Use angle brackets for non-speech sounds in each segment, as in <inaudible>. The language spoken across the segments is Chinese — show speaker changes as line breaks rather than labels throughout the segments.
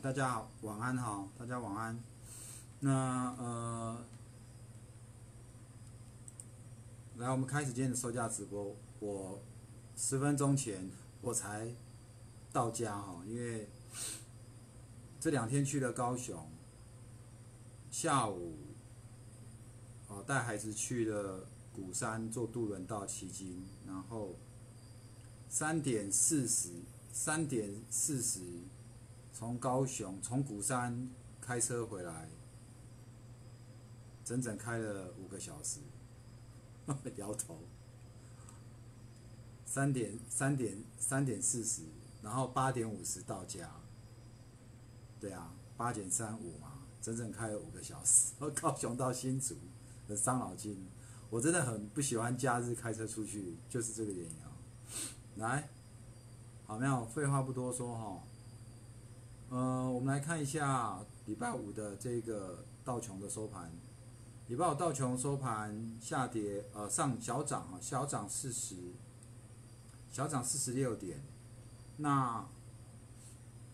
大家好，晚安哈，大家晚安。那呃，来，我们开始今天的售价直播。我十分钟前我才到家哈，因为这两天去了高雄，下午哦带孩子去了鼓山坐渡轮到旗津，然后三点四十，三点四十从高雄从鼓山开车回来，整整开了五个小时，摇头。三点三点三点四十，然后八点五十到家。对啊，八减三五嘛，整整开了五个小时，高雄到新竹，很伤脑筋。我真的很不喜欢假日开车出去，就是这个原因啊。来，好没有？废话不多说哈。呃，我们来看一下礼拜五的这个道琼的收盘。礼拜五道琼收盘下跌，呃，上小涨啊，小涨四十。小涨四十六点，那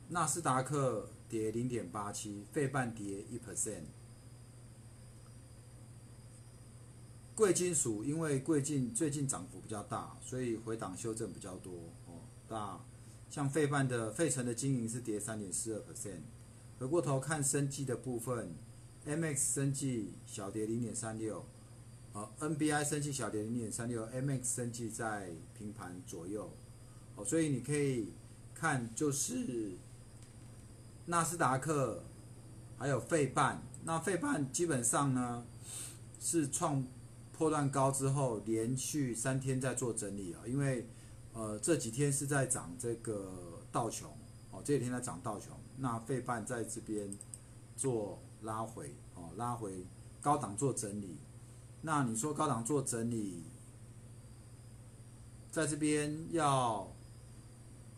纳斯达克跌零点八七，费半跌一 percent。贵金属因为贵金最近涨幅比较大，所以回档修正比较多哦。那像费半的费城的经营是跌三点四二 percent。回过头看生计的部分，MX 生计小跌零点三六。哦，NBI 升绩小跌零点三六，MX 升绩在平盘左右，哦，所以你可以看就是纳斯达克还有费半，那费半基本上呢是创破断高之后连续三天在做整理啊，因为呃这几天是在涨这个道琼，哦这几天在涨道琼，那费半在这边做拉回，哦拉回高档做整理。那你说高档做整理，在这边要，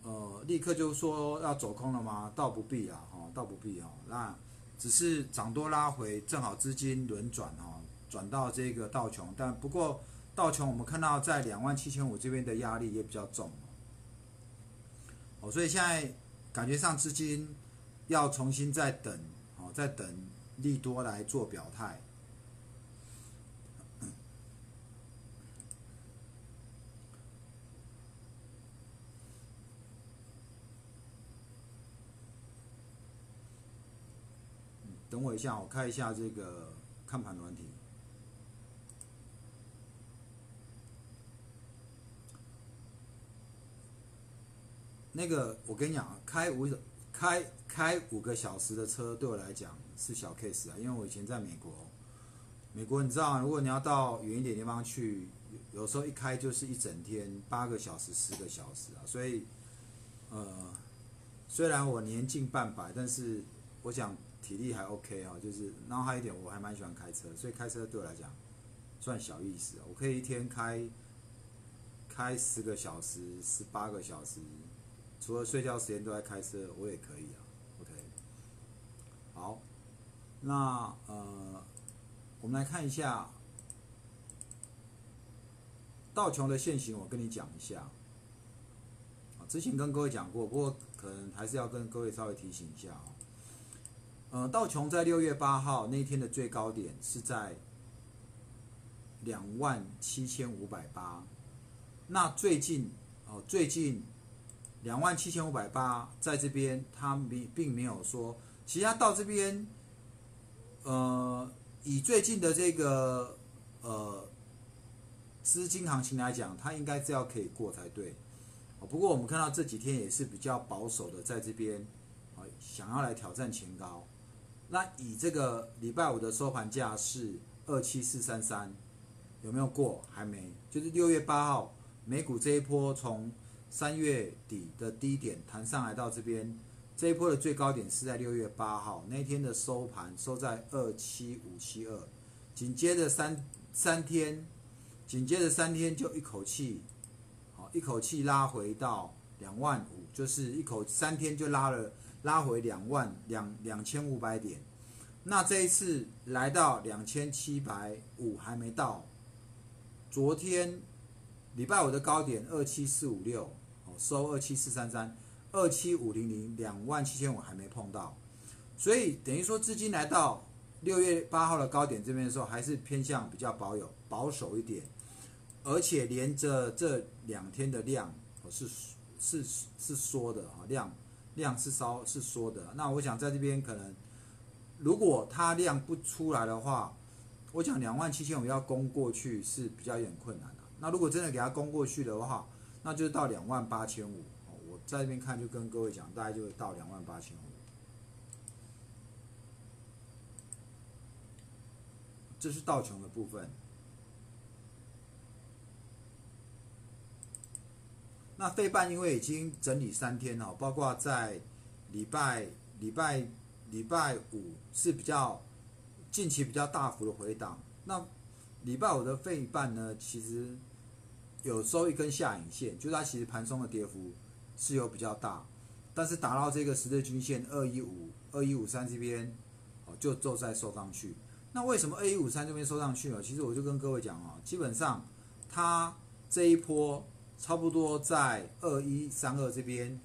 呃，立刻就说要走空了吗？倒不必啊，哈，倒不必啊。那只是涨多拉回，正好资金轮转哈，转到这个道琼。但不过道琼我们看到在两万七千五这边的压力也比较重，哦，所以现在感觉上资金要重新再等，哦，再等利多来做表态。等我一下，我开一下这个看盘软体。那个，我跟你讲啊，开五开开五个小时的车对我来讲是小 case 啊，因为我以前在美国，美国你知道，如果你要到远一点地方去，有时候一开就是一整天，八个小时、十个小时啊，所以，呃，虽然我年近半百，但是我想。体力还 OK 哈，就是然后还有一点，我还蛮喜欢开车，所以开车对我来讲算小意思啊。我可以一天开开十个小时、十八个小时，除了睡觉时间都在开车，我也可以啊。OK，好，那呃，我们来看一下道琼的现形，我跟你讲一下。之前跟各位讲过，不过可能还是要跟各位稍微提醒一下啊。呃，道琼在六月八号那天的最高点是在两万七千五百八。那最近哦，最近两万七千五百八在这边，它并并没有说，其实它到这边，呃，以最近的这个呃资金行情来讲，它应该是要可以过才对。不过我们看到这几天也是比较保守的，在这边啊，想要来挑战前高。那以这个礼拜五的收盘价是二七四三三，有没有过？还没，就是六月八号美股这一波从三月底的低点弹上来到这边，这一波的最高点是在六月八号那天的收盘收在二七五七二，紧接着三三天，紧接着三天就一口气，好一口气拉回到两万五，就是一口三天就拉了。拉回两万两两千五百点，那这一次来到两千七百五还没到。昨天礼拜五的高点二七四五六，收二七四三三，二七五零零两万七千五还没碰到，所以等于说资金来到六月八号的高点这边的时候，还是偏向比较保有保守一点，而且连着这两天的量是是是缩的啊，量量是稍是缩的。那我想在这边可能，如果它量不出来的话，我讲两万七千五要攻过去是比较有点困难的。那如果真的给它攻过去的话，那就是到两万八千五。我在这边看就跟各位讲，大概就会到两万八千五。这是道琼的部分。那费半因为已经整理三天了，包括在礼拜礼拜礼拜五是比较近期比较大幅的回档。那礼拜五的费半呢，其实有收一根下影线，就它其实盘中的跌幅是有比较大，但是达到这个十日均线二一五二一五三这边，哦就就在收上去。那为什么二一五三这边收上去了？其实我就跟各位讲哦，基本上它这一波。差不多在二一三二这边，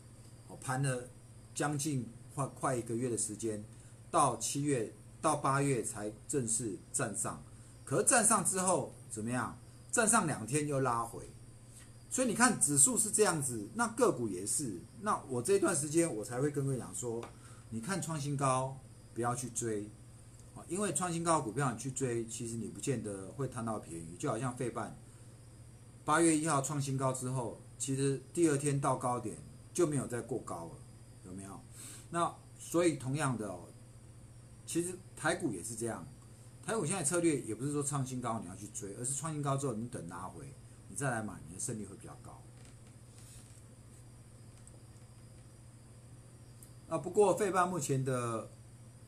哦盘了将近快快一个月的时间，到七月到八月才正式站上。可是站上之后怎么样？站上两天又拉回，所以你看指数是这样子，那个股也是。那我这段时间我才会跟各位讲说，你看创新高不要去追，啊，因为创新高股票你去追，其实你不见得会贪到便宜，就好像费半。八月一号创新高之后，其实第二天到高点就没有再过高了，有没有？那所以同样的哦，其实台股也是这样。台股现在策略也不是说创新高你要去追，而是创新高之后你等拉回，你再来买，你的胜率会比较高。啊，不过费半目前的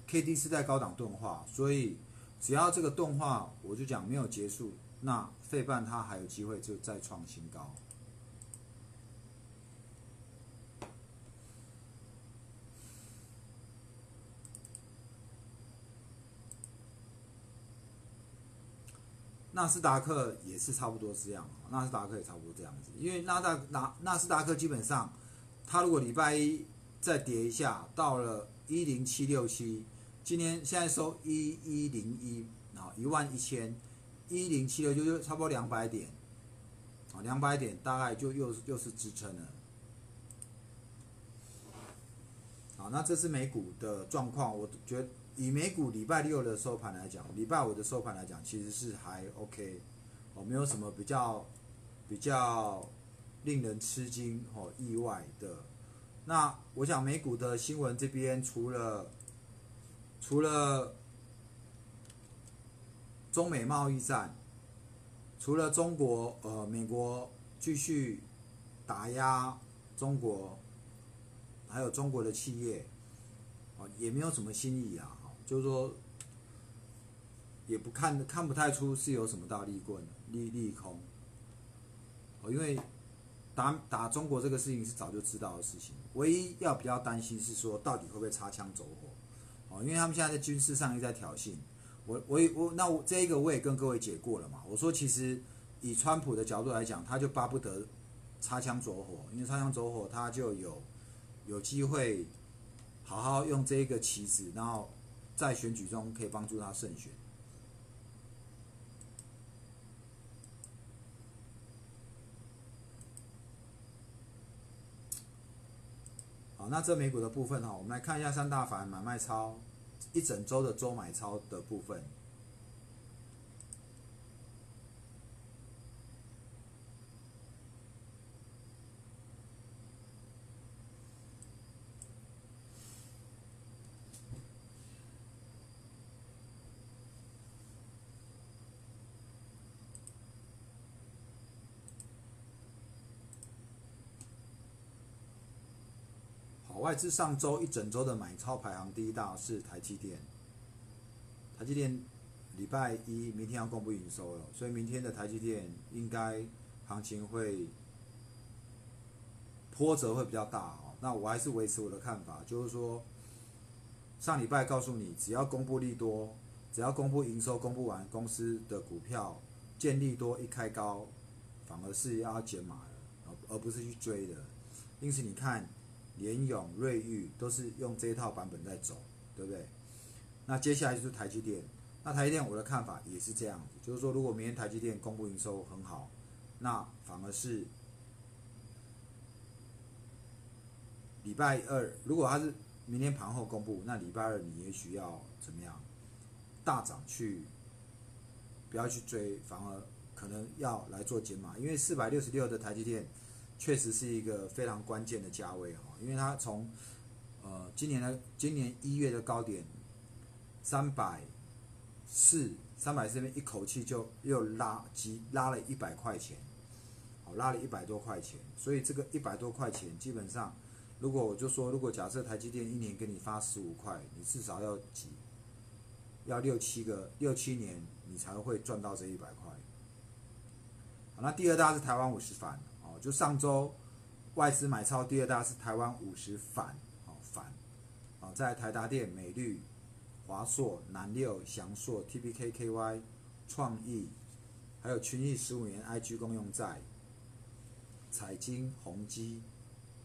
K D 是在高档钝化，所以只要这个钝化，我就讲没有结束。那费半它还有机会就再创新高。纳斯达克也是差不多这样，纳斯达克也差不多这样子，因为纳达纳纳斯达克基本上，它如果礼拜一再跌一下，到了一零七六七，今天现在收一一零一啊，一万一千。一零七六就就差不多两百点，啊，两百点大概就又又是支撑了。好，那这是美股的状况，我觉得以美股礼拜六的收盘来讲，礼拜五的收盘来讲，其实是还 OK，哦，没有什么比较比较令人吃惊哦意外的。那我想美股的新闻这边除了除了。中美贸易战，除了中国，呃，美国继续打压中国，还有中国的企业，哦，也没有什么新意啊，就是说，也不看看不太出是有什么大利棍利利空，哦，因为打打中国这个事情是早就知道的事情，唯一要比较担心是说到底会不会擦枪走火，哦，因为他们现在在军事上又在挑衅。我我我那我这一个我也跟各位解过了嘛。我说其实以川普的角度来讲，他就巴不得擦枪走火，因为擦枪走火他就有有机会好好用这一个棋子，然后在选举中可以帮助他胜选。好，那这美股的部分哈，我们来看一下三大法人买卖超。一整周的周买超的部分。外资上周一整周的买超排行第一大是台积电，台积电礼拜一明天要公布营收了，所以明天的台积电应该行情会波折会比较大哦。那我还是维持我的看法，就是说上礼拜告诉你，只要公布利多，只要公布营收公布完，公司的股票见利多一开高，反而是要减码的，而而不是去追的。因此你看。联咏、瑞昱都是用这一套版本在走，对不对？那接下来就是台积电。那台积电我的看法也是这样子，就是说如果明天台积电公布营收很好，那反而是礼拜二，如果它是明天盘后公布，那礼拜二你也许要怎么样大涨去，不要去追，反而可能要来做减码，因为四百六十六的台积电确实是一个非常关键的价位哈，因为它从呃今年的今年一月的高点三百。四三百这边一口气就又拉急拉了一百块钱，好拉了一百多块钱，所以这个一百多块钱基本上，如果我就说，如果假设台积电一年给你发十五块，你至少要几，要六七个六七年你才会赚到这一百块。好，那第二大是台湾五十反，哦，就上周外资买超第二大是台湾五十反，哦反，哦在台达电美绿。华硕、南六、翔硕、TPKKY、创意，还有群益十五年 IG 公用债、彩金、宏基、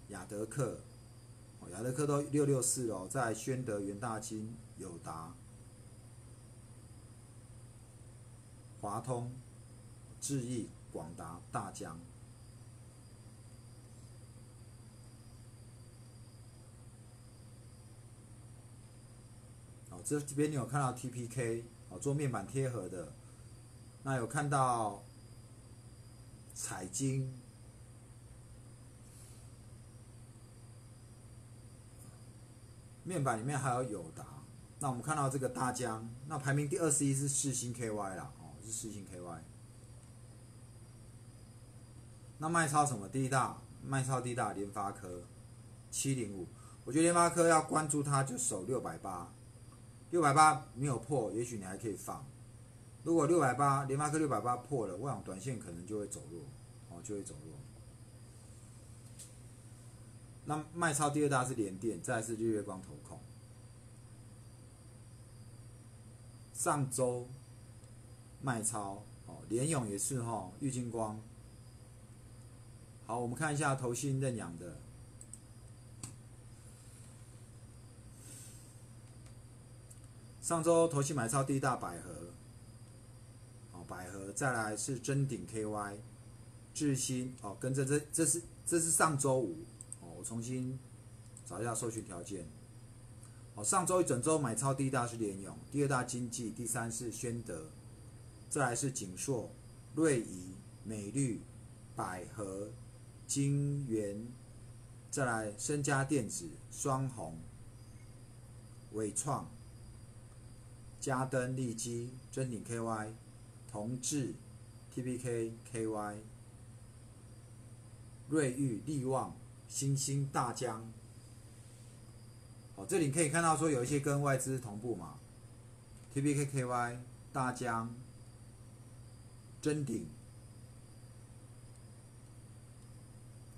雅德克，哦，雅德克都六六四哦，在宣德、元大金、友达、华通、智毅、广达、大江。这这边你有看到 TPK 哦，做面板贴合的，那有看到彩晶，面板里面还有友达，那我们看到这个大疆，那排名第二十一是四星 KY 啦，哦，是四星 KY。那卖超什么？第一大卖超第一大联发科七零五，我觉得联发科要关注它就守六百八。六百八没有破，也许你还可以放。如果六百八，联发科六百八破了，我想短线可能就会走弱，哦，就会走弱。那卖超第二大是联电，再是日月光投控。上周卖超，哦，联勇也是哈，玉金光。好，我们看一下投信认养的。上周投期买超第一大百合，哦，百合再来是真鼎 KY，智新哦，跟着这这是这是上周五哦，我重新找一下搜寻条件，哦，上周一整周买超第一大是联勇，第二大经济，第三是宣德，再来是景硕、瑞仪、美绿、百合、金源，再来深家电子、双红、伟创。嘉登、利基、真鼎 KY、同志、TPK KY、瑞昱、利旺、新兴、大江。好，这里可以看到说有一些跟外资同步嘛，TPK KY、大疆、真鼎、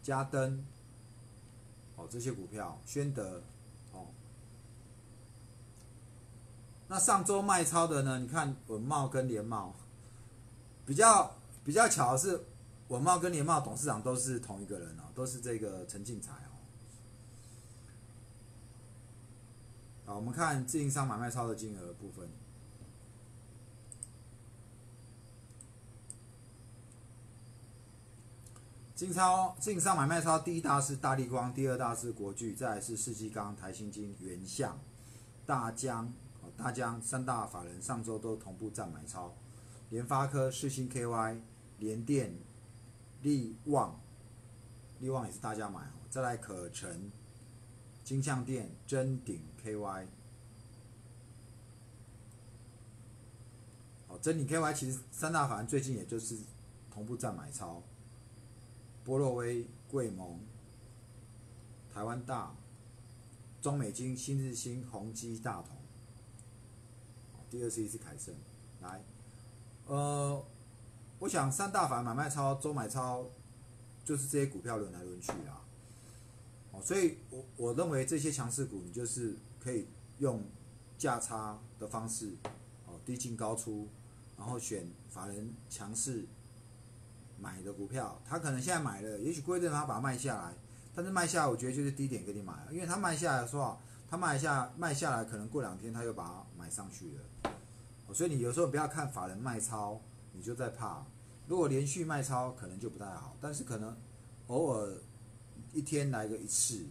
嘉登，哦，这些股票，宣德。那上周卖超的呢？你看文茂跟联茂，比较比较巧的是，文茂跟联茂董事长都是同一个人哦，都是这个陈进财哦。好，我们看自营商买卖超的金额部分。金超自营商买卖超第一大是大力光，第二大是国巨，再是世纪钢、台新金、原相、大江。大疆三大法人上周都同步占买超，联发科、世星 KY、联电、力旺、力旺也是大家买哦。再来可成、金相电、臻鼎 KY。哦，真鼎 KY 其实三大法人最近也就是同步占买超，波洛威、贵盟、台湾大、中美金、新日新、宏基、大同。第二是一次凯盛，来，呃，我想三大法买卖超、周买超，就是这些股票轮来轮去啊，哦，所以我我认为这些强势股，你就是可以用价差的方式，哦，低进高出，然后选法人强势买的股票，他可能现在买了，也许过一阵他把它卖下来，但是卖下来，我觉得就是低点给你买了，因为他卖下来说啊，他卖下卖下来，可能过两天他又把它买上去了。所以你有时候不要看法人卖超，你就在怕。如果连续卖超，可能就不太好。但是可能偶尔一天来个一次，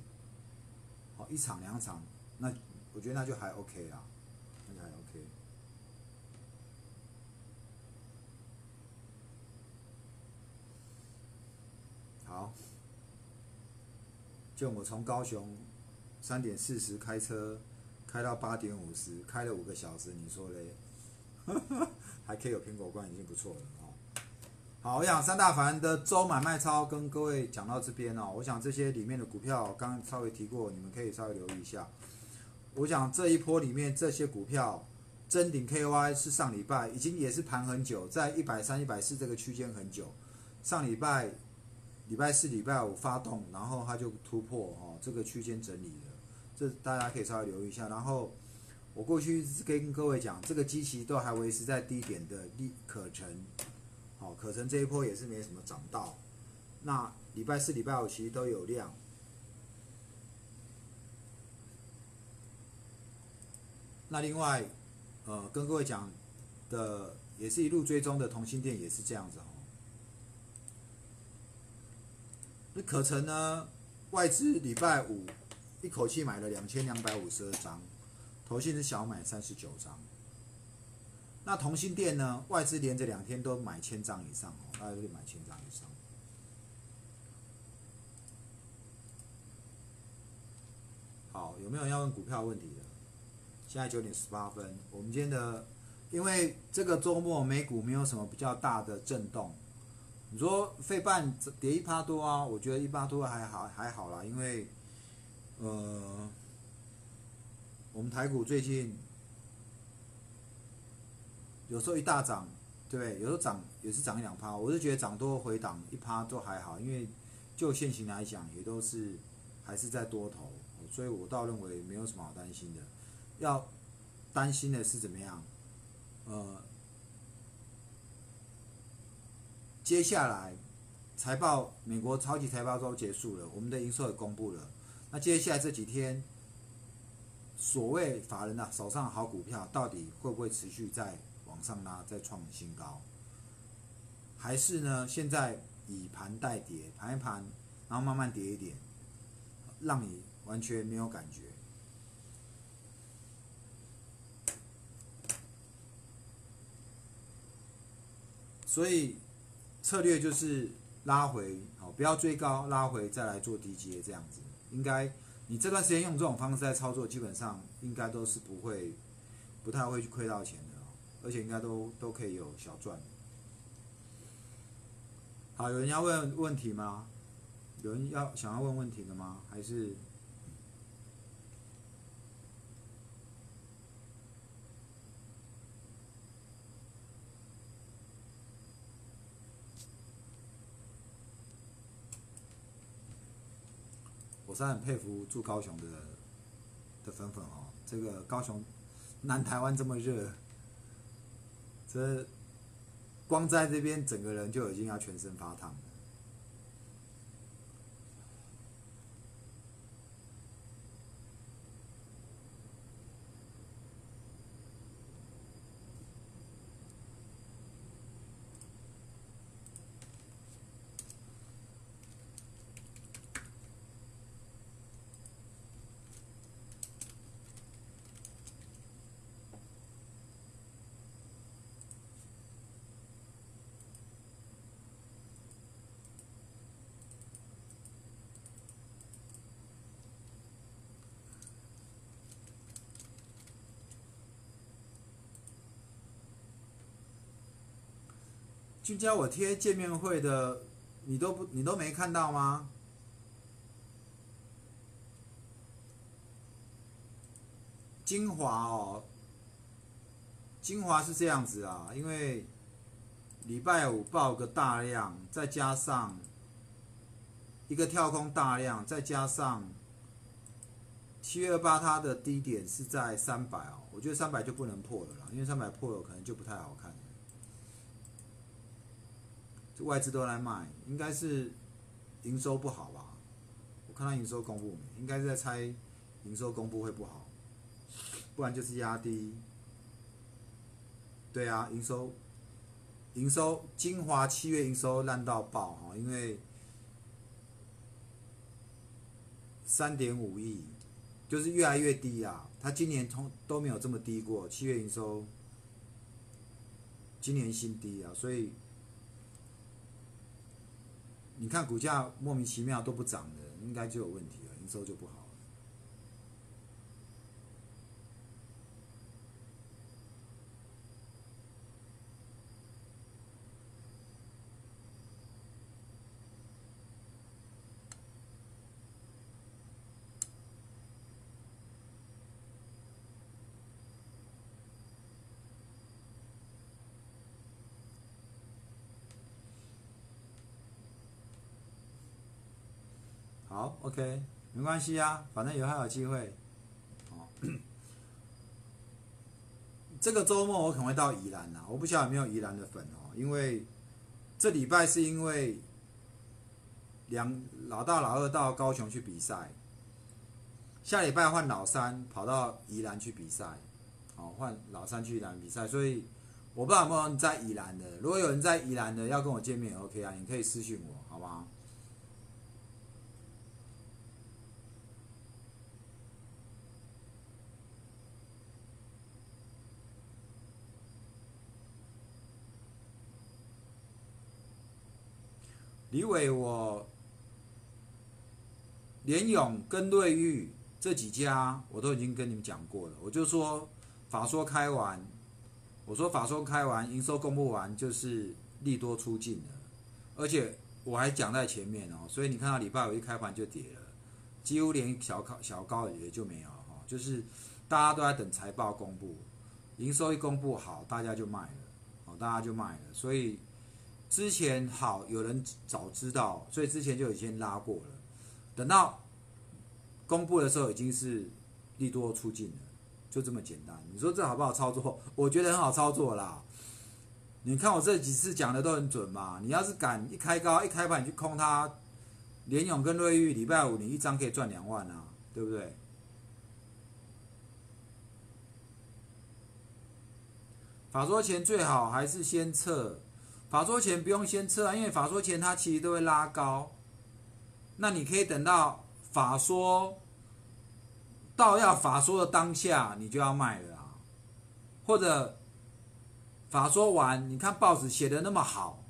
好一场两场，那我觉得那就还 OK 啦，那就还 OK。好，就我从高雄三点四十开车开到八点五十，开了五个小时，你说嘞？<laughs> 还可以有苹果罐，已经不错了哦。好，我想三大凡的周买卖超跟各位讲到这边哦。我想这些里面的股票，刚刚稍微提过，你们可以稍微留意一下。我想这一波里面这些股票，真顶 KY 是上礼拜已经也是盘很久，在一百三、一百四这个区间很久。上礼拜礼拜四、礼拜五发动，然后它就突破哦，这个区间整理了，这大家可以稍微留意一下。然后。我过去跟各位讲，这个机器都还维持在低点的利可成，好，可成这一波也是没什么涨到。那礼拜四、礼拜五其实都有量。那另外，呃，跟各位讲的也是一路追踪的同心店也是这样子哦。那可成呢，外资礼拜五一口气买了两千两百五十二张。投信是小买三十九张，那同心店呢？外资连着两天都买千张以上哦，大概都买千张以上。好，有没有要问股票问题的？现在九点十八分，我们今天的，因为这个周末美股没有什么比较大的震动，你说费半跌一趴多啊？我觉得一趴多还好还好啦，因为，呃。我们台股最近有时候一大涨，对，有时候涨也是涨两趴，我是觉得涨多回档一趴都还好，因为就现行来讲，也都是还是在多头，所以我倒认为没有什么好担心的。要担心的是怎么样？呃，接下来财报，美国超级财报都结束了，我们的营收也公布了，那接下来这几天。所谓法人呐手上好股票，到底会不会持续在往上拉，再创新高？还是呢？现在以盘代跌，盘一盘，然后慢慢跌一点，让你完全没有感觉。所以策略就是拉回，好，不要追高，拉回再来做低阶，这样子应该。你这段时间用这种方式在操作，基本上应该都是不会、不太会去亏到钱的，而且应该都都可以有小赚。好，有人要问问题吗？有人要想要问问题的吗？还是？我是很佩服住高雄的的粉粉哦，这个高雄南台湾这么热，这光在这边整个人就已经要全身发烫。就叫我贴见面会的，你都不你都没看到吗？精华哦，精华是这样子啊，因为礼拜五报个大量，再加上一个跳空大量，再加上七月二八它的低点是在三百哦，我觉得三百就不能破了啦，因为三百破了可能就不太好看。外资都来卖，应该是营收不好吧？我看它营收公布没？应该是在猜营收公布会不好，不然就是压低。对啊，营收营收精华七月营收烂到爆哈，因为三点五亿，就是越来越低啊。它今年从都没有这么低过，七月营收今年新低啊，所以。你看股价莫名其妙都不涨的，应该就有问题了，营收就不好。好，OK，没关系啊，反正以后还有机会。哦，<clears throat> 这个周末我可能会到宜兰呐，我不晓得有没有宜兰的粉哦，因为这礼拜是因为两老大老二到高雄去比赛，下礼拜换老三跑到宜兰去比赛，哦，换老三去宜兰比赛，所以我不知道有没有人在宜兰的，如果有人在宜兰的要跟我见面，OK 啊，你可以私信我，好不好？李伟，我联勇跟瑞玉这几家我都已经跟你们讲过了。我就说法说开完，我说法说开完，营收公布完就是利多出尽了，而且我还讲在前面哦。所以你看到礼拜五一开盘就跌了，几乎连小高小高也就没有哈。就是大家都在等财报公布，营收一公布好，大家就卖了，哦，大家就卖了，所以。之前好，有人早知道，所以之前就已经拉过了。等到公布的时候，已经是利多出尽了，就这么简单。你说这好不好操作？我觉得很好操作啦。你看我这几次讲的都很准嘛。你要是敢一开高一开盘你去空它，联勇跟瑞玉礼拜五你一张可以赚两万啊，对不对？法说前最好还是先测。法说前不用先测啊，因为法说前它其实都会拉高，那你可以等到法说到要法说的当下，你就要卖了，或者法说完，你看报纸写的那么好，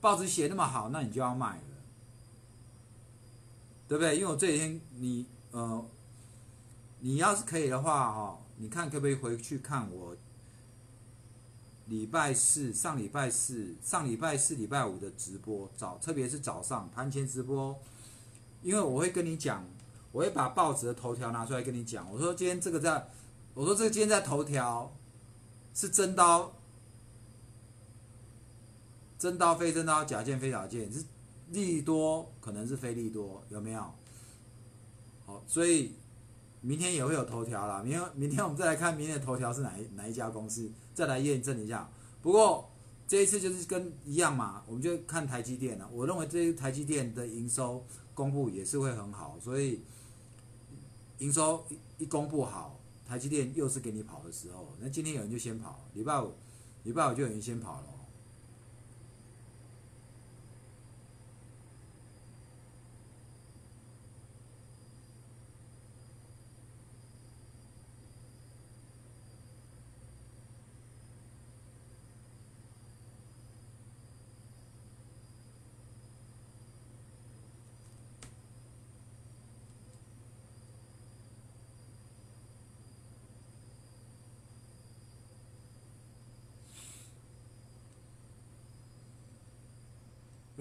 报纸写那么好，那你就要卖了，对不对？因为我这几天你呃，你要是可以的话哈，你看可不可以回去看我？礼拜四、上礼拜四、上礼拜四、礼拜五的直播早，特别是早上盘前直播，因为我会跟你讲，我会把报纸的头条拿出来跟你讲。我说今天这个在，我说这个今天在头条是真刀，真刀非真刀，假剑非假剑，是利多可能是非利多，有没有？好，所以明天也会有头条了。明天明天我们再来看明天的头条是哪一哪一家公司。再来验证一下，不过这一次就是跟一样嘛，我们就看台积电了。我认为这台积电的营收公布也是会很好，所以营收一一公布好，台积电又是给你跑的时候，那今天有人就先跑，礼拜五礼拜五就有人先跑了。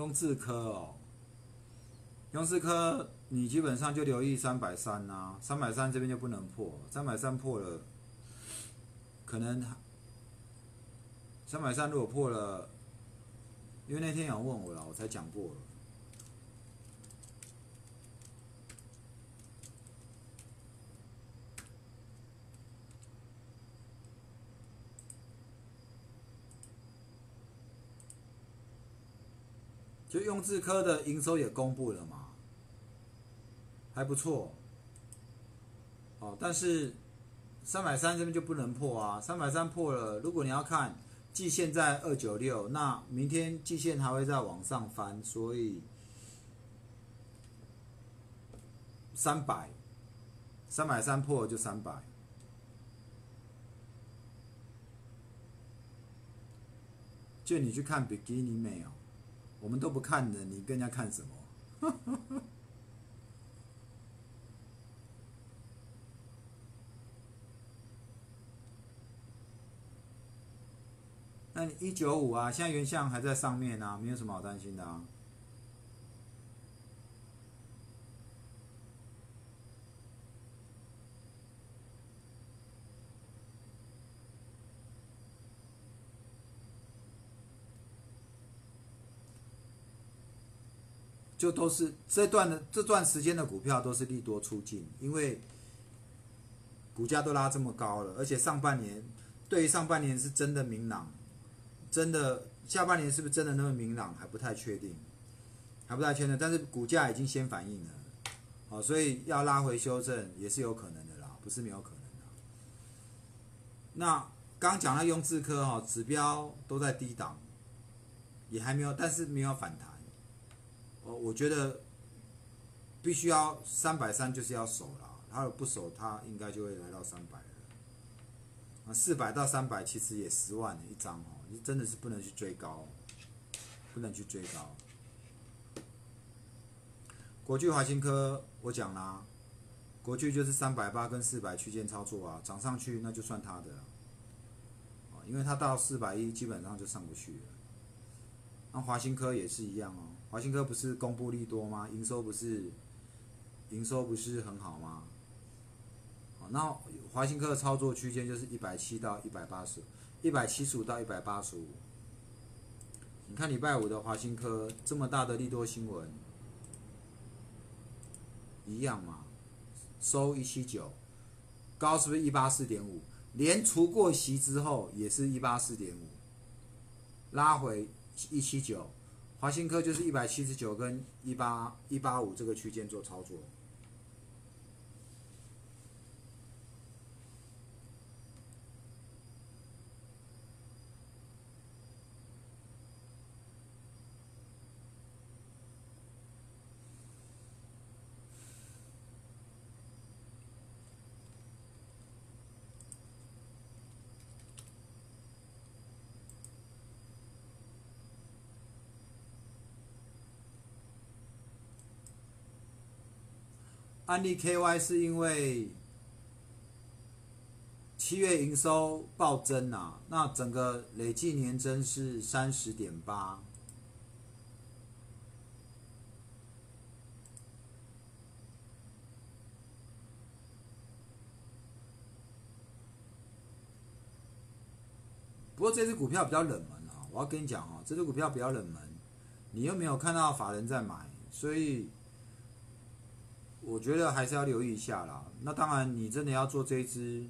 用智科哦，用智科，你基本上就留意三百三呐，三百三这边就不能破，三百三破了，可能三百三如果破了，因为那天有人问我了，我才讲过了。就用智科的营收也公布了嘛，还不错。哦，但是三百三这边就不能破啊，三百三破了，如果你要看季线在二九六，那明天季线还会再往上翻，所以三百三百三破了就三百。就你去看比基尼美哦，我们都不看的，你跟人家看什么？<laughs> 那你一九五啊，现在原相还在上面啊，没有什么好担心的啊。就都是这段的这段时间的股票都是利多出尽，因为股价都拉这么高了，而且上半年对于上半年是真的明朗，真的下半年是不是真的那么明朗还不太确定，还不太确定，但是股价已经先反应了，好，所以要拉回修正也是有可能的啦，不是没有可能的。那刚讲了雍智科哈，指标都在低档，也还没有，但是没有反弹。我我觉得必须要三百三就是要守了，他有不守，他应该就会来到三百了。啊，四百到三百其实也十万一张哦，你真的是不能去追高，不能去追高。国巨华新科我讲啦，国巨就是三百八跟四百区间操作啊，涨上去那就算他的，啊，因为它到四百一基本上就上不去了。那华新科也是一样哦。华兴科不是公布利多吗？营收不是营收不是很好吗？好，那华兴科的操作区间就是一百七到一百八十，一百七十五到一百八十五。你看礼拜五的华兴科这么大的利多新闻，一样嘛？收一七九，高是不是一八四点五？连除过息之后也是一八四点五，拉回一七九。华新科就是一百七十九跟一八一八五这个区间做操作。安利 KY 是因为七月营收暴增啊，那整个累计年增是三十点八。不过这只股票比较冷门啊，我要跟你讲哦，这只股票比较冷门，你又没有看到法人在买，所以。我觉得还是要留意一下啦。那当然，你真的要做这一支，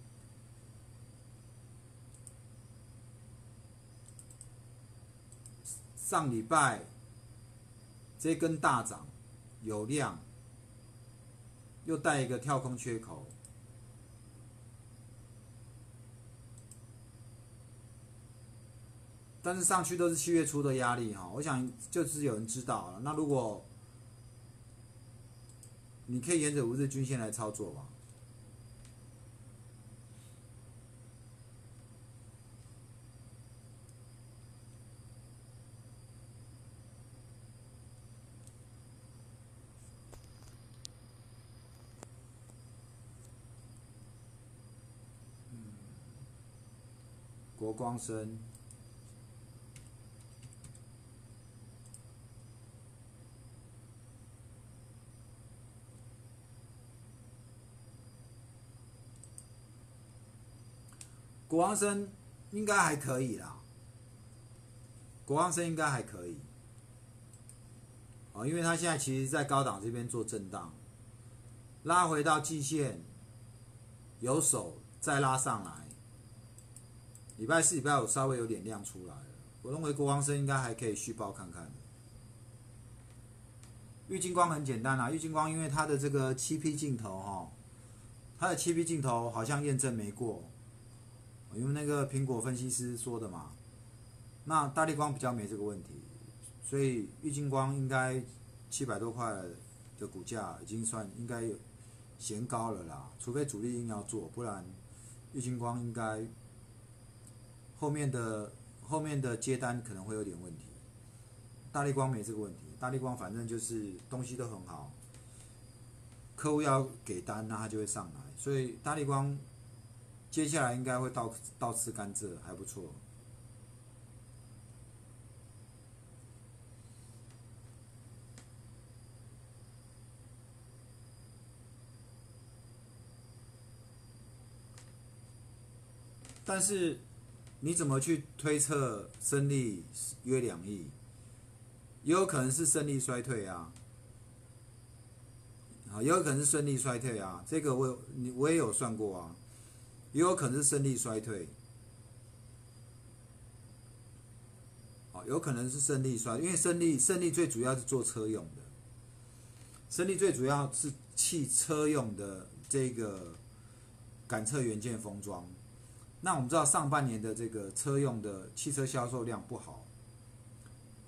上礼拜这根大涨有量，又带一个跳空缺口，但是上去都是七月初的压力哈。我想就是有人知道了。那如果你可以沿着五日均线来操作吧。国光生。国王生应该还可以啦，国王生应该还可以，哦，因为他现在其实，在高档这边做震荡，拉回到季线，有手再拉上来，礼拜四、礼拜五稍微有点量出来了，我认为国王生应该还可以续报看看。玉金光很简单啊，玉金光因为它的这个七 P 镜头哈，它的七 P 镜头好像验证没过，因为那个苹果分析师说的嘛。那大力光比较没这个问题，所以玉金光应该七百多块的股价已经算应该有嫌高了啦，除非主力硬要做，不然玉金光应该后面的后面的接单可能会有点问题。大力光没这个问题，大力光反正就是东西都很好，客户要给单，那它就会上来，所以大力光接下来应该会倒倒吃甘蔗，还不错。但是你怎么去推测胜利约两亿？也有可能是胜利衰退啊，啊，也有可能是胜利衰退啊。这个我你我也有算过啊，也有可能是胜利衰退，哦，有可能是胜利衰，因为胜利胜利最主要是做车用的，胜利最主要是汽车用的这个感测元件封装。那我们知道上半年的这个车用的汽车销售量不好，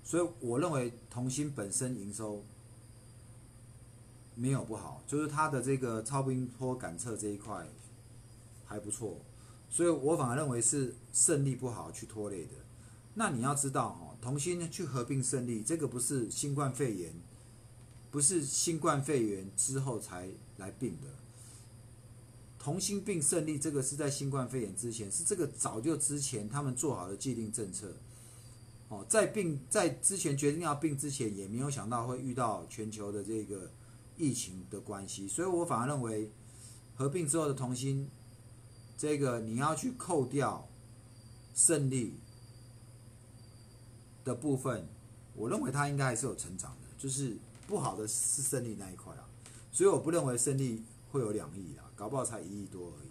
所以我认为同心本身营收没有不好，就是它的这个超音波感测这一块还不错，所以我反而认为是胜利不好去拖累的。那你要知道哦，同心去合并胜利，这个不是新冠肺炎，不是新冠肺炎之后才来并的。同心并胜利，这个是在新冠肺炎之前，是这个早就之前他们做好的既定政策。哦，在并在之前决定要并之前，也没有想到会遇到全球的这个疫情的关系，所以我反而认为合并之后的同心，这个你要去扣掉胜利的部分，我认为他应该还是有成长的，就是不好的是胜利那一块啊，所以我不认为胜利会有两亿啊。搞不好才一亿多而已。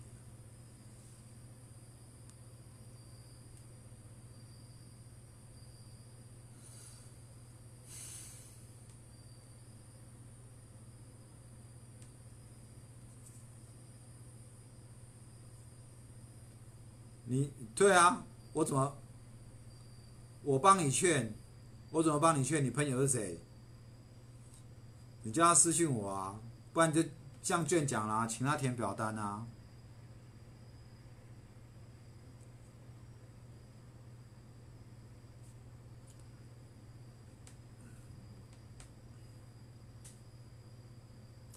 你对啊，我怎么？我帮你劝，我怎么帮你劝？你朋友是谁？你叫他私信我啊，不然就。向卷讲啦，请他填表单啊。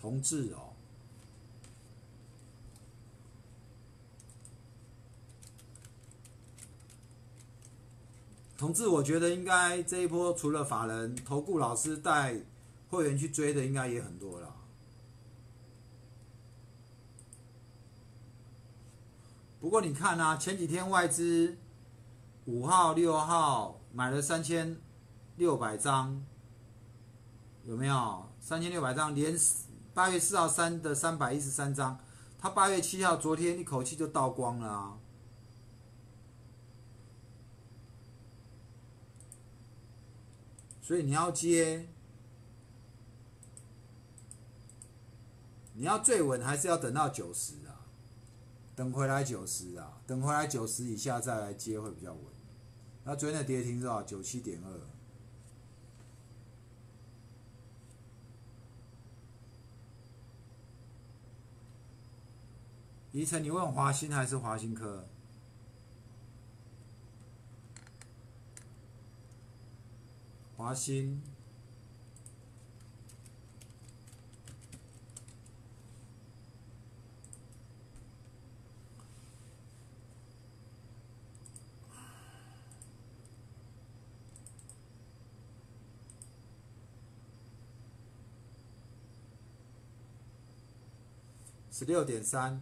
同志哦，同志，我觉得应该这一波除了法人投顾老师带会员去追的，应该也很多了。不过你看啊，前几天外资五号、六号买了三千六百张，有没有？三千六百张，连八月四号三的三百一十三张，他八月七号昨天一口气就倒光了啊！所以你要接，你要最稳，还是要等到九十啊？等回来九十啊，等回来九十以下再来接会比较稳。那昨天的跌停是吧？九七点二。宜晨，你问华兴还是华兴科？华兴。十六点三，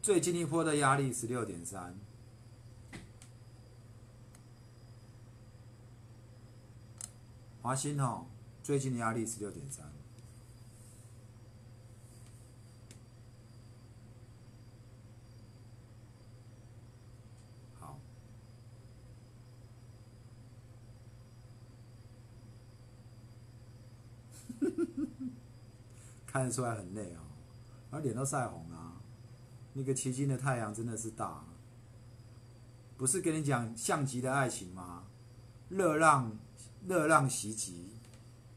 最近一波的压力十六点三，华兴哦，最近的压力十六点三。好，<laughs> 看得出来很累哦，而脸都晒红了。那个奇经的太阳真的是大，不是跟你讲像极的爱情吗？热浪，热浪袭击，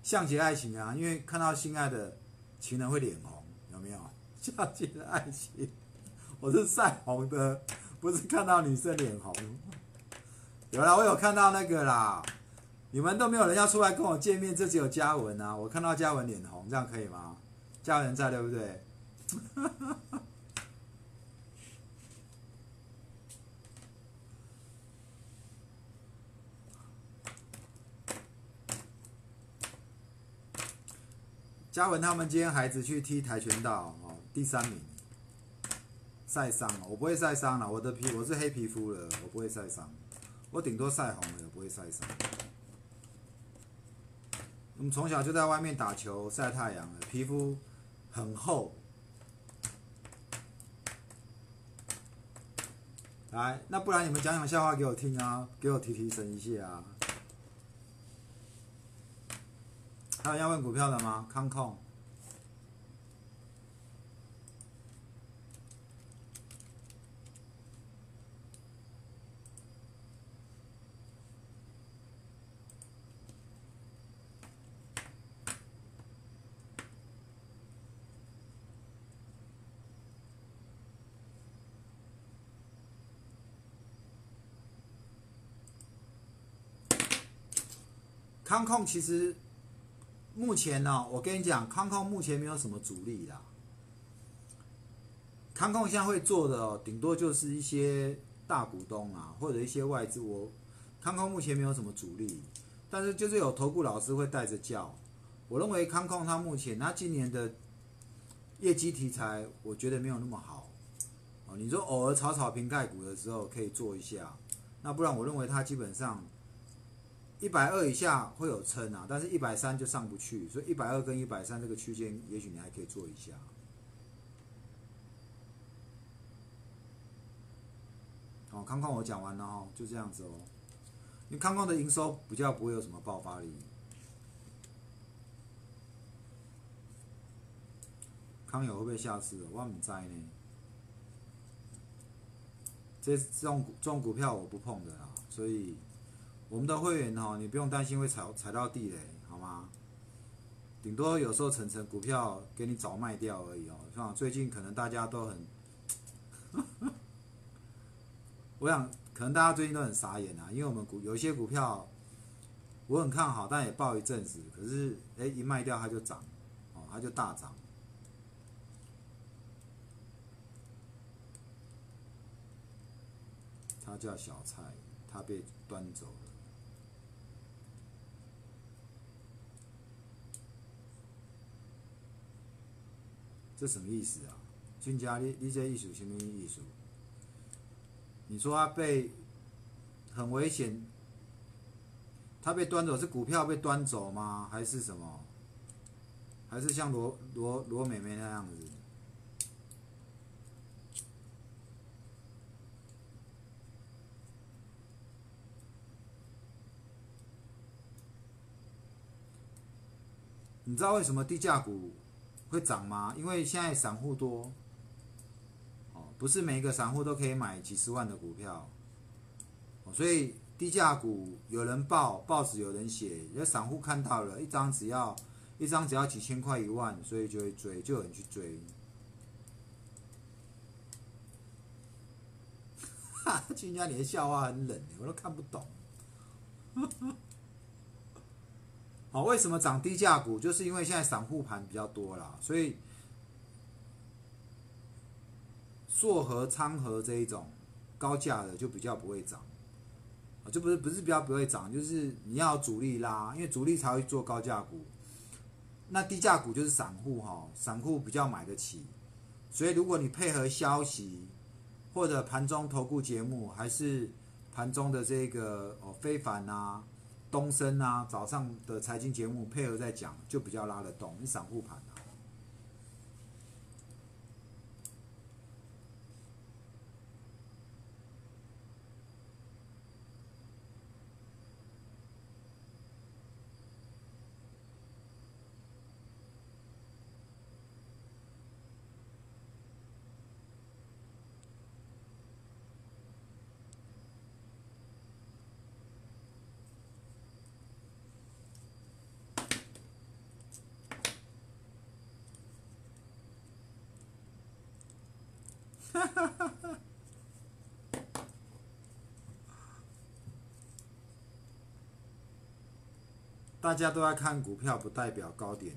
像极爱情啊！因为看到心爱的情人会脸红，有没有？像极了爱情，我是晒红的，不是看到女生脸红。有啦，我有看到那个啦。你们都没有人要出来跟我见面，这只有嘉文啊！我看到嘉文脸红，这样可以吗？嘉文在对不对？<laughs> 嘉文他们今天孩子去踢跆拳道哦，第三名，晒伤了。我不会晒伤了，我的皮我是黑皮肤了，我不会晒伤，我顶多晒红了，不会晒伤。我们从小就在外面打球晒太阳了，皮肤很厚。来，那不然你们讲讲笑话给我听啊，给我提提神一下啊。还有要问股票的吗？康控。康控其实。目前呢，我跟你讲，康控目前没有什么主力啦。康控现在会做的，哦顶多就是一些大股东啊，或者一些外资。我康控目前没有什么主力，但是就是有投顾老师会带着教。我认为康控它目前它今年的业绩题材，我觉得没有那么好。哦，你说偶尔炒炒瓶盖股的时候可以做一下，那不然我认为它基本上。一百二以下会有撑啊，但是一百三就上不去，所以一百二跟一百三这个区间，也许你还可以做一下。哦，康康我讲完了哦，就这样子哦。因为康康的营收比较不会有什么爆发力。康友会不会下市？我唔知呢。这这种这种股票我不碰的啦，所以。我们的会员哦，你不用担心会踩踩到地雷，好吗？顶多有时候层层股票给你早卖掉而已哦。像最近可能大家都很，<laughs> 我想可能大家最近都很傻眼啊，因为我们股有一些股票我很看好，但也爆一阵子，可是哎一卖掉它就涨，哦它就大涨。它叫小菜，它被端走。这什么意思啊？君家，你你这意思什么意思？你说他被很危险，他被端走是股票被端走吗？还是什么？还是像罗罗罗美美那样子？你知道为什么低价股？会涨吗？因为现在散户多，哦，不是每一个散户都可以买几十万的股票，所以低价股有人报，报纸有人写，有散户看到了一张只要一张只要几千块一万，所以就会追，就有人去追。哈，君家你的笑话很冷，我都看不懂。哦，为什么涨低价股？就是因为现在散户盘比较多啦，所以硕和、昌和这一种高价的就比较不会涨，啊，就不是不是比较不会涨，就是你要主力拉，因为主力才会做高价股。那低价股就是散户哈，散户比较买得起，所以如果你配合消息或者盘中投顾节目，还是盘中的这个哦非凡啊。东升啊，早上的财经节目配合在讲，就比较拉得动。你散户盘啊，<laughs> 大家都在看股票，不代表高点，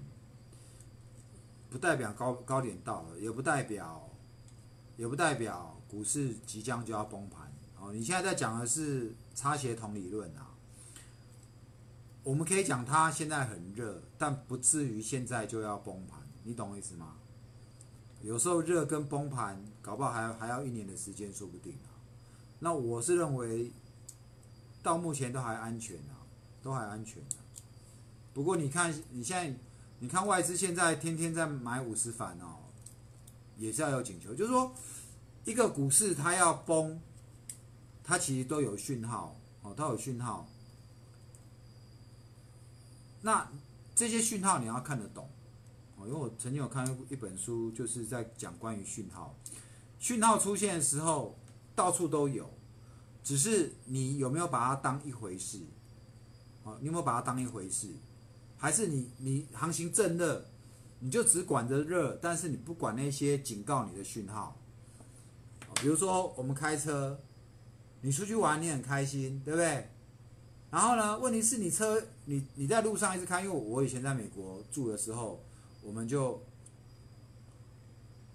不代表高高点到了，也不代表，也不代表股市即将就要崩盘。哦，你现在在讲的是差协同理论啊。我们可以讲它现在很热，但不至于现在就要崩盘，你懂我意思吗？有时候热跟崩盘，搞不好还还要一年的时间，说不定啊。那我是认为，到目前都还安全啊，都还安全的。不过你看，你现在你看外资现在天天在买五十反哦，也是要有警球，就是说一个股市它要崩，它其实都有讯号哦，它有讯号。那这些讯号你要看得懂，因为我曾经有看过一本书，就是在讲关于讯号。讯号出现的时候，到处都有，只是你有没有把它当一回事？哦，你有没有把它当一回事？还是你你航行正热，你就只管着热，但是你不管那些警告你的讯号。比如说我们开车，你出去玩你很开心，对不对？然后呢？问题是你车，你你在路上一直开，因为我以前在美国住的时候，我们就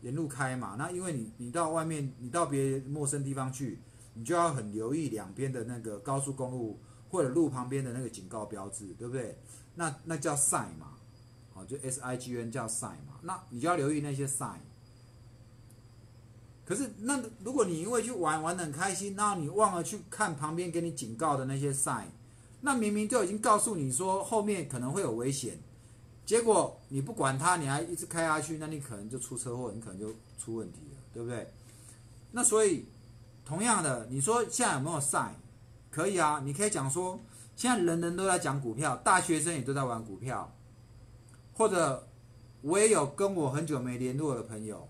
沿路开嘛。那因为你你到外面，你到别陌生地方去，你就要很留意两边的那个高速公路或者路旁边的那个警告标志，对不对？那那叫 sign 嘛，哦，就 S I G N 叫 sign 嘛。那你就要留意那些 sign。可是那如果你因为去玩玩的很开心，然后你忘了去看旁边给你警告的那些 sign。那明明就已经告诉你说后面可能会有危险，结果你不管它，你还一直开下去，那你可能就出车祸，你可能就出问题了，对不对？那所以同样的，你说现在有没有 sign？可以啊，你可以讲说现在人人都在讲股票，大学生也都在玩股票，或者我也有跟我很久没联络的朋友，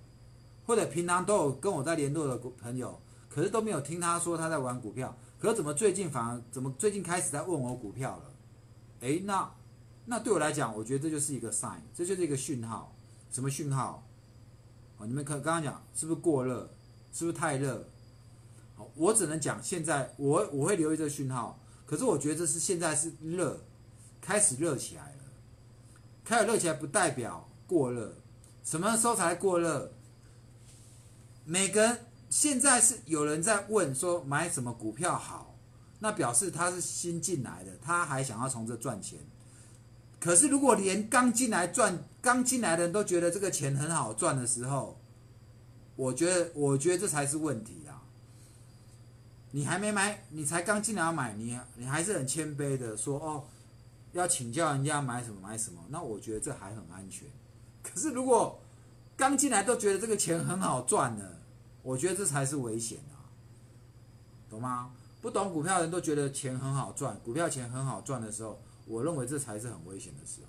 或者平常都有跟我在联络的朋友，可是都没有听他说他在玩股票。可怎么最近反而怎么最近开始在问我股票了？诶，那那对我来讲，我觉得这就是一个 sign，这就是一个讯号。什么讯号？哦，你们可刚刚讲是不是过热？是不是太热？好，我只能讲现在我我会留意这个讯号。可是我觉得这是现在是热，开始热起来了。开始热起来不代表过热，什么时候才过热？每个人。现在是有人在问说买什么股票好，那表示他是新进来的，他还想要从这赚钱。可是如果连刚进来赚、刚进来的人都觉得这个钱很好赚的时候，我觉得，我觉得这才是问题啊！你还没买，你才刚进来要买，你你还是很谦卑的说哦，要请教人家买什么买什么，那我觉得这还很安全。可是如果刚进来都觉得这个钱很好赚呢？我觉得这才是危险啊，懂吗？不懂股票的人都觉得钱很好赚，股票钱很好赚的时候，我认为这才是很危险的时候。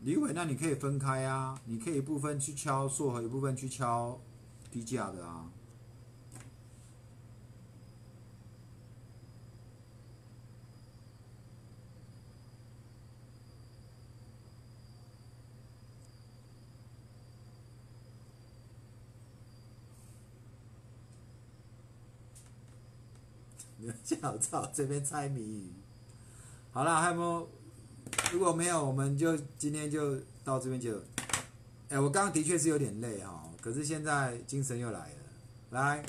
李伟，那你可以分开啊，你可以一部分去敲硕和一部分去敲低价的啊。你们叫操这边猜谜语，好了，还有没有？如果没有，我们就今天就到这边就。哎，我刚刚的确是有点累哈，可是现在精神又来了。来，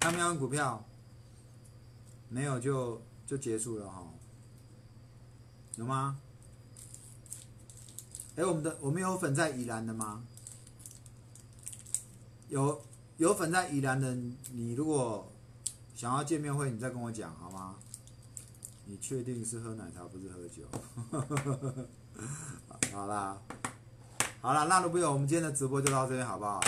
他们要股票，没有就就结束了哈。有吗？哎，我们的我们有粉在宜兰的吗？有有粉在宜兰的，你如果想要见面会，你再跟我讲好吗？你确定是喝奶茶不是喝酒？<laughs> 好啦，好啦，那如果有，我们今天的直播就到这边好不好？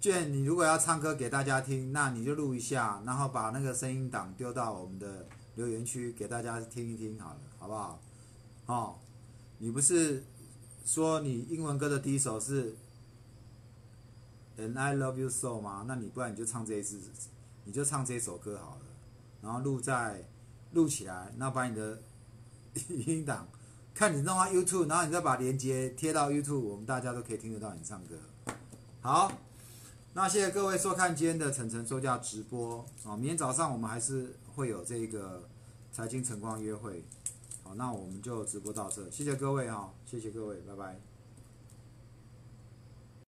卷，你如果要唱歌给大家听，那你就录一下，然后把那个声音档丢到我们的留言区给大家听一听好了，好不好？哦，你不是说你英文歌的第一首是 And I Love You So 吗？那你不然你就唱这一支，你就唱这首歌好了，然后录在录起来，那把你的语 <laughs> 音档，看你弄到 YouTube，然后你再把链接贴到 YouTube，我们大家都可以听得到你唱歌。好，那谢谢各位收看今天的晨晨说价直播啊，明天早上我们还是会有这个财经晨光约会。好，那我们就直播到这，谢谢各位哈，谢谢各位，拜拜。